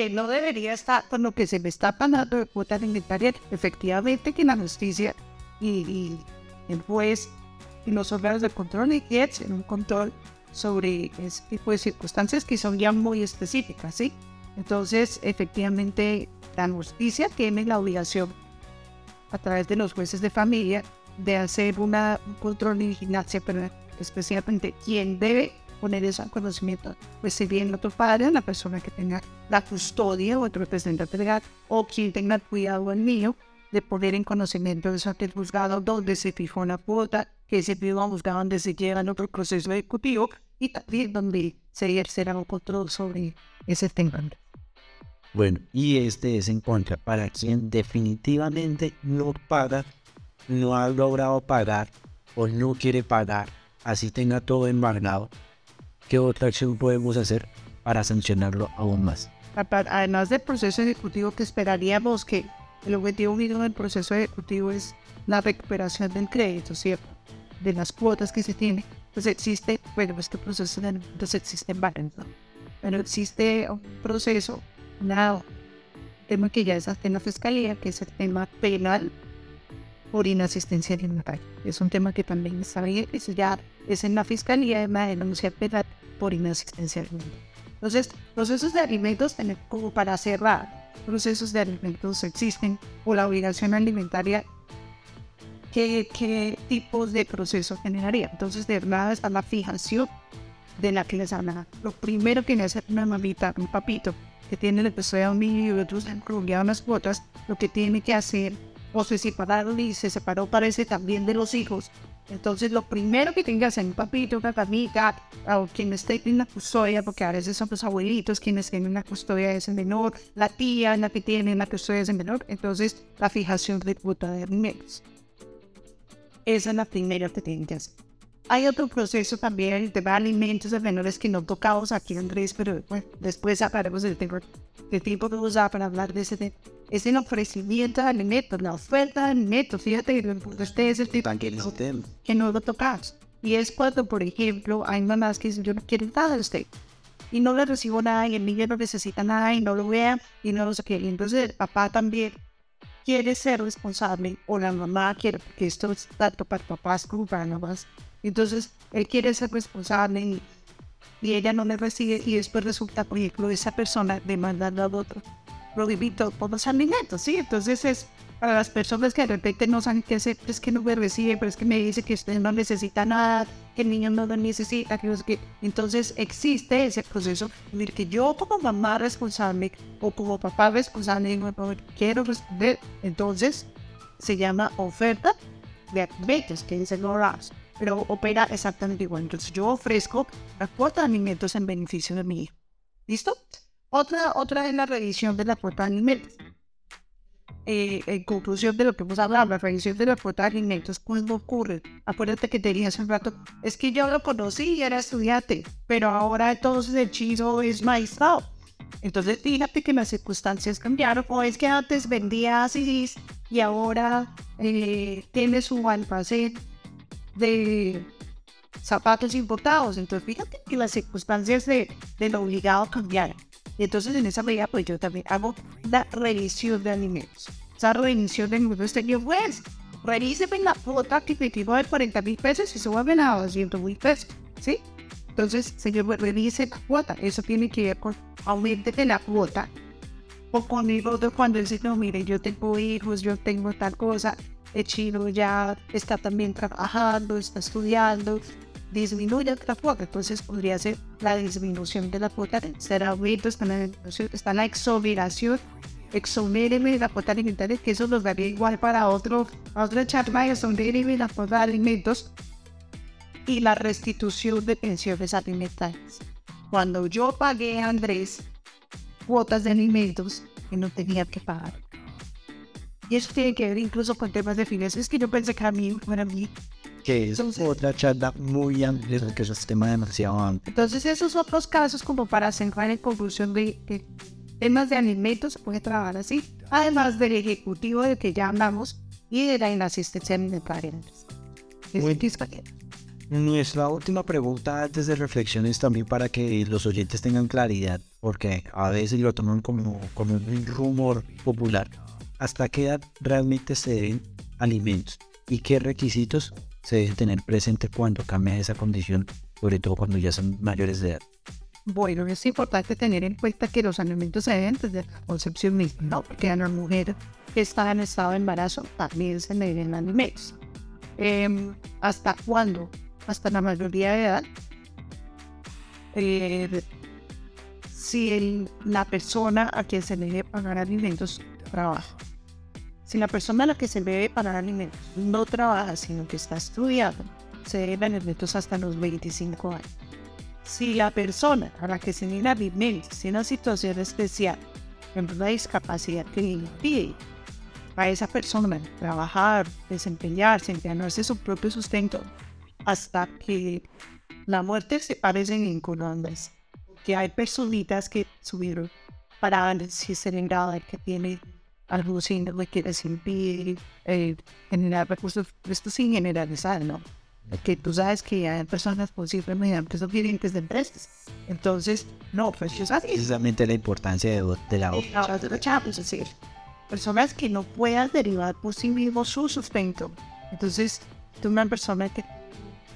que no debería estar con lo que se me está pagando de cuota alimentaria, efectivamente que la justicia y, el juez y los órganos de control en un control sobre ese tipo de circunstancias que son ya muy específicas, ¿sí? Entonces, efectivamente, la justicia tiene la obligación, a través de los jueces de familia, de hacer una, un control y vigilancia, pero especialmente quien debe poner ese conocimiento, pues si bien otro padre, la persona que tenga la custodia o otro representante legal, o quien tenga cuidado el niño, de poner en conocimiento de ante el juzgado donde se fijó una cuota, que ese mismo juzgado donde se lleva otro proceso ejecutivo y también donde se ejercerá un control sobre ese tema. Bueno, y este es en contra para quien definitivamente no paga, no ha logrado pagar o no quiere pagar, así tenga todo embargado. ¿Qué otra acción podemos hacer para sancionarlo aún más? Además del proceso ejecutivo que esperaríamos que el objetivo mínimo del proceso ejecutivo es la recuperación del crédito, ¿cierto? De las cuotas que se tiene. Pues existe, bueno, este proceso de alimentos existe en varios, ¿no? Pero existe un proceso, un tema que ya es en la fiscalía, que es el tema penal por inasistencia alimentaria. Es un tema que también está eso ya es en la fiscalía, en la denuncia penal por inasistencia alimentaria. Entonces, procesos de alimentos, como para cerrar, procesos de alimentos existen o la obligación alimentaria, ¿qué, qué tipos de proceso generaría? Entonces, de verdad está la fijación de la que les habla. Lo primero que hacer una mamita, un papito, que tiene el episodio de niño y otros han unas cuotas, lo que tiene que hacer, o se separaron y se separó, parece también de los hijos, entonces, lo primero que tengas en un papito, una amiga, o quien esté en la custodia, porque a veces son los abuelitos quienes tienen la custodia de ese menor, la tía la que tiene la custodia de ese menor, entonces la fijación de cuota de alimentos. Esa es la primera que tienen que hacer. Hay otro proceso también, el tema de alimentos de menores que no tocamos aquí, Andrés, pero bueno, después hablaremos del tema de tiempo que usar para hablar de ese tema es el ofrecimiento de alimentos, la oferta de alimentos. Fíjate que este es el tipo que no lo tocas. Y es cuando, por ejemplo, hay mamás que dicen, yo no quiero nada de usted. Y no le recibo nada y el niño no necesita nada y no lo vea y no lo sé qué. Y entonces el papá también quiere ser responsable o la mamá quiere, porque esto es tanto para papás como para mamás. Entonces él quiere ser responsable y, ella no le recibe y después resulta, por ejemplo, esa persona demandando al otro prohibido por los alimentos, ¿sí? Entonces es para las personas que de repente no saben qué hacer, es que no me recibe, pero es que me dice que usted no necesita nada, que el niño no lo necesita, que no sé. Entonces existe ese proceso en el que yo como mamá responsable o como papá responsable quiero responder, entonces se llama oferta de alimentos, que dice RAS, pero opera exactamente igual. Entonces yo ofrezco la cuota de alimentos en beneficio de mi hijo. ¿Listo? Otra, otra es la revisión de la cuota de alimentos. Eh, en conclusión de lo que hemos hablado, la revisión de la cuota de alimentos, ¿cuándo ocurre? Acuérdate que te dije hace un rato, es que yo lo conocí y era estudiante, pero ahora entonces el chizo es maestrado. Entonces fíjate que las circunstancias cambiaron, o es que antes vendía así y ahora eh, tiene su almacén de zapatos importados. Entonces fíjate que las circunstancias de, de lo obligado cambiaron. Y entonces en esa medida pues yo también hago la revisión de alimentos. Esa revisión de alimentos tenía pues, revíseme la cuota que me de 40 mil pesos y vuelven a 200 mil pesos, ¿sí? Entonces, señor, revise la cuota. Eso tiene que ver con aumente la cuota. O conmigo de cuando dice, no, mire, yo tengo hijos, yo tengo tal cosa, el chino ya está también trabajando, está estudiando, disminuye la cuota, entonces podría ser la disminución de la cuota, será aumento, está la, está la exoneración, exonéreme la cuota alimentaria, que eso nos daría igual para otro, otra charla, exonéreme la cuota de alimentos y la restitución de pensiones alimentarias. Cuando yo pagué a Andrés cuotas de alimentos que no tenía que pagar. Y eso tiene que ver incluso con temas de finanzas. Es que yo pensé que a mí, para mí, que es otra charla muy amplia, que es un tema demasiado amplio. Entonces, esos otros casos, como para centrar en conclusión de que temas de alimentos se puede trabajar así, además del ejecutivo del que ya hablamos y de la inasistencia alimentaria. Muy Nuestra última pregunta antes de reflexiones también para que los oyentes tengan claridad, porque a veces lo toman como, como un rumor popular. ¿Hasta qué edad realmente se deben alimentos? ¿Y qué requisitos se debe tener presente cuando cambia esa condición, sobre todo cuando ya son mayores de edad. Bueno, es importante tener en cuenta que los alimentos se deben desde la concepción misma, ¿no? Porque a la mujer que está en estado de embarazo también se le deben alimentos. Em, ¿Hasta cuándo? Hasta la mayoría de edad. Eh, si la persona a quien se le debe pagar alimentos trabaja. Si la persona a la que se debe pagar alimentos no trabaja, sino que está estudiando, se deben alimentos hasta los 25 años. Si la persona a la que se deben alimentos tiene una situación especial, en una discapacidad que le impide a esa persona trabajar, desempeñarse, ganarse su propio sustento, hasta que la muerte se parecen en Colombia. Que hay personitas que subieron para si se que tiene algún síndrome que les impide eh, generar recursos, esto sin generalizar, ¿no? Que tú sabes que hay personas posiblemente son clientes de empresas. Entonces, no, pues yo sabes. Precisamente la importancia de, de la otra. Es decir, personas que no puedan derivar por sí mismos su sustento. Entonces, tú una persona que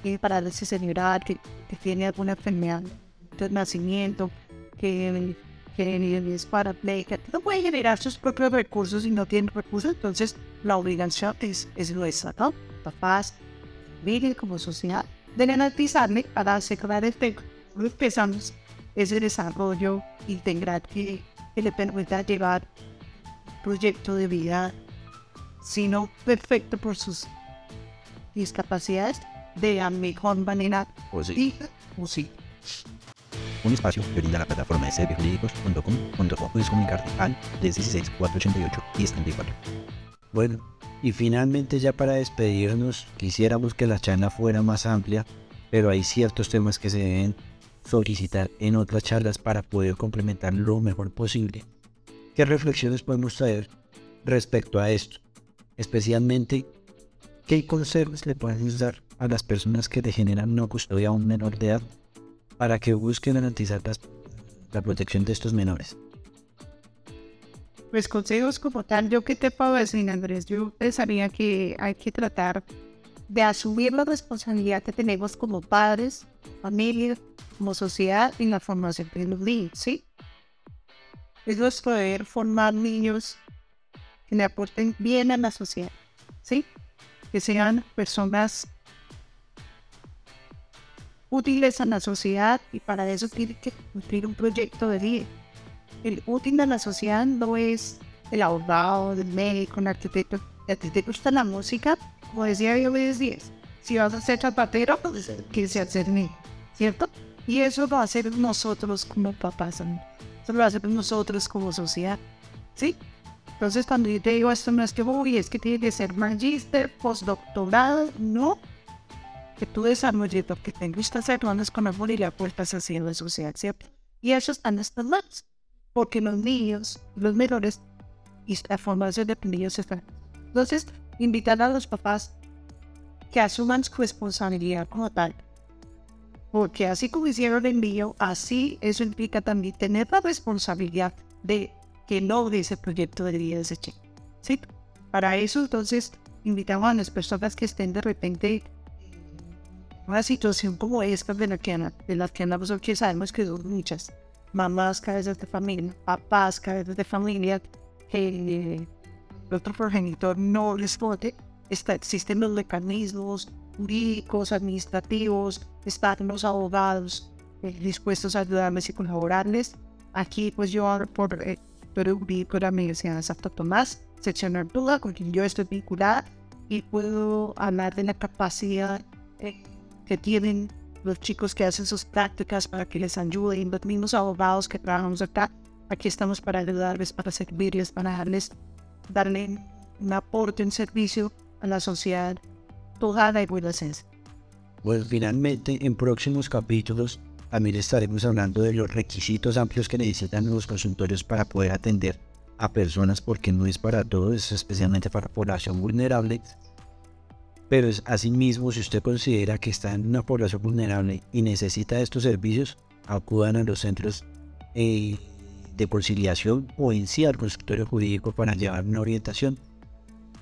tiene parálisis cerebral, que, que tiene alguna enfermedad de nacimiento, que es para que no puede generar sus propios recursos y no tiene recursos, entonces la obligación es, es nuestra, ¿no? Papás, miren como sociedad, de garantizarle para asegurar este empezamos ese desarrollo integral que, que le permita llevar proyecto de vida, sino perfecto por sus discapacidades, de la mejor manera posible. O sí un espacio que brinda la plataforma de serviosjurídicos.com donde puedes comunicarte al 316 488 1034. Bueno, y finalmente ya para despedirnos, quisiéramos que la charla fuera más amplia, pero hay ciertos temas que se deben solicitar en otras charlas para poder complementar lo mejor posible. ¿Qué reflexiones podemos traer respecto a esto? Especialmente, ¿qué consejos le podemos dar a las personas que degeneran una custodia a un menor de edad para que busquen garantizar la protección de estos menores? Pues consejos como tal, yo qué te puedo decir, Andrés, yo pensaría que hay que tratar de asumir la responsabilidad que tenemos como padres, familia, como sociedad en la formación de los niños, ¿sí? Es poder formar niños que le aporten bien a la sociedad, ¿sí? Que sean personas útiles a la sociedad y para eso tiene que cumplir un proyecto de vida. El útil de la sociedad no es el abogado, el médico, el arquitecto. A ti te gusta la música, como decía yo, 10. Si vas a ser zapatero, pues que se hacer ¿cierto? Y eso lo hacemos nosotros como papás, eso lo hacemos nosotros como sociedad, ¿sí? Entonces cuando yo te digo esto no es que voy, es que tiene que ser magíster, postdoctorado, no, que tú desarrolles lo que te gusta hacer, no andes con amor y la puertas haciendo sociedad, ¿cierto? Y eso está en estas manos, porque los niños, los menores y la formación de niños están. Entonces, invitar a los papás que asuman su responsabilidad como tal. Porque así como hicieron el envío, así eso implica también tener la responsabilidad de que logre ese proyecto de vida de ese chico. ¿sí? Para eso, entonces, invitamos a las personas que estén de repente una situación como esta de la que, de la que andamos que sabemos que son muchas. Mamás, cabezas de familia, papás, cabezas de familia, que el otro progenitor no responde. Está, existen los mecanismos jurídicos, administrativos, están los abogados eh, dispuestos a ayudarles y colaborarles. Aquí, pues yo por, eh, por con la Universidad de Santo Tomás, sección Artula, con quien yo estoy vinculada, y puedo hablar de la capacidad eh, que tienen los chicos que hacen sus prácticas para que les ayuden, los mismos abogados que trabajamos acá. Aquí estamos para ayudarles, para servirles, para darles, darle un aporte, un servicio a la sociedad toda y buena esencia. Pues finalmente, en próximos capítulos, también estaremos hablando de los requisitos amplios que necesitan los consultorios para poder atender a personas, porque no es para todos, especialmente para población vulnerable, pero es asimismo, si usted considera que está en una población vulnerable y necesita estos servicios, acudan a los centros eh, de conciliación o en sí al consultorio jurídico para llevar una orientación.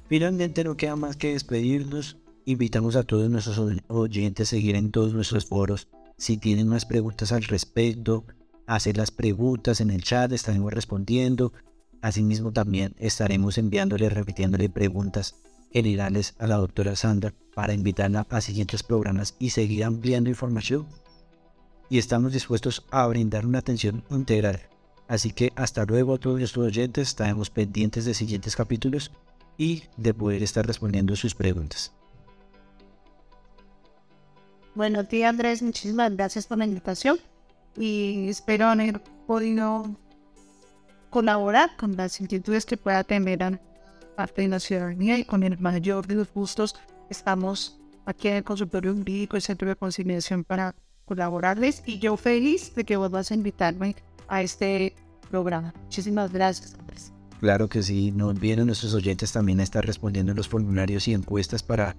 Finalmente no queda más que despedirnos. Invitamos a todos nuestros oyentes a seguir en todos nuestros foros. Si tienen más preguntas al respecto, hacer las preguntas en el chat, estaremos respondiendo. Asimismo también estaremos enviándole, repitiéndole preguntas generales a la doctora Sandra para invitarla a siguientes programas y seguir ampliando información. Y estamos dispuestos a brindar una atención integral. Así que hasta luego a todos nuestros oyentes, estaremos pendientes de siguientes capítulos y de poder estar respondiendo sus preguntas. Bueno, tía Andrés, muchísimas gracias por la invitación y espero haber podido colaborar con las inquietudes que pueda tener parte de la ciudadanía y con el mayor de los gustos estamos aquí en el consultorio jurídico y centro de conciliación para colaborarles y yo feliz de que vuelvas a invitarme a este programa. Muchísimas gracias, Andrés. Claro que sí, no olviden nuestros oyentes también a estar respondiendo en los formularios y encuestas para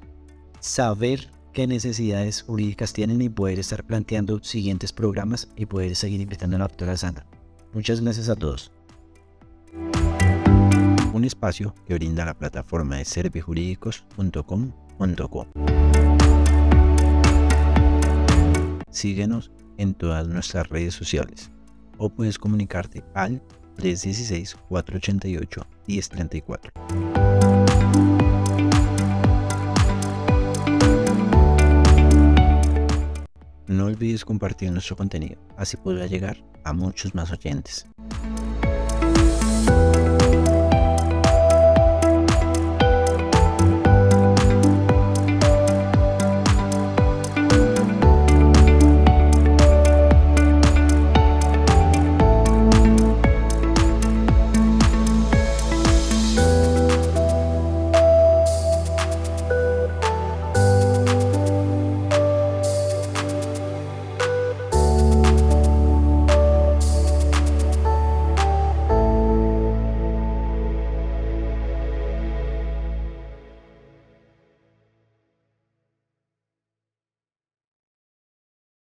saber qué necesidades jurídicas tienen y poder estar planteando siguientes programas y poder seguir invitando a la doctora Sandra. Muchas gracias a todos. Un espacio que brinda la plataforma de servijurídicos.com.co. Síguenos en todas nuestras redes sociales o puedes comunicarte al 316-488-1034. No olvides compartir nuestro contenido, así podrá llegar a muchos más oyentes.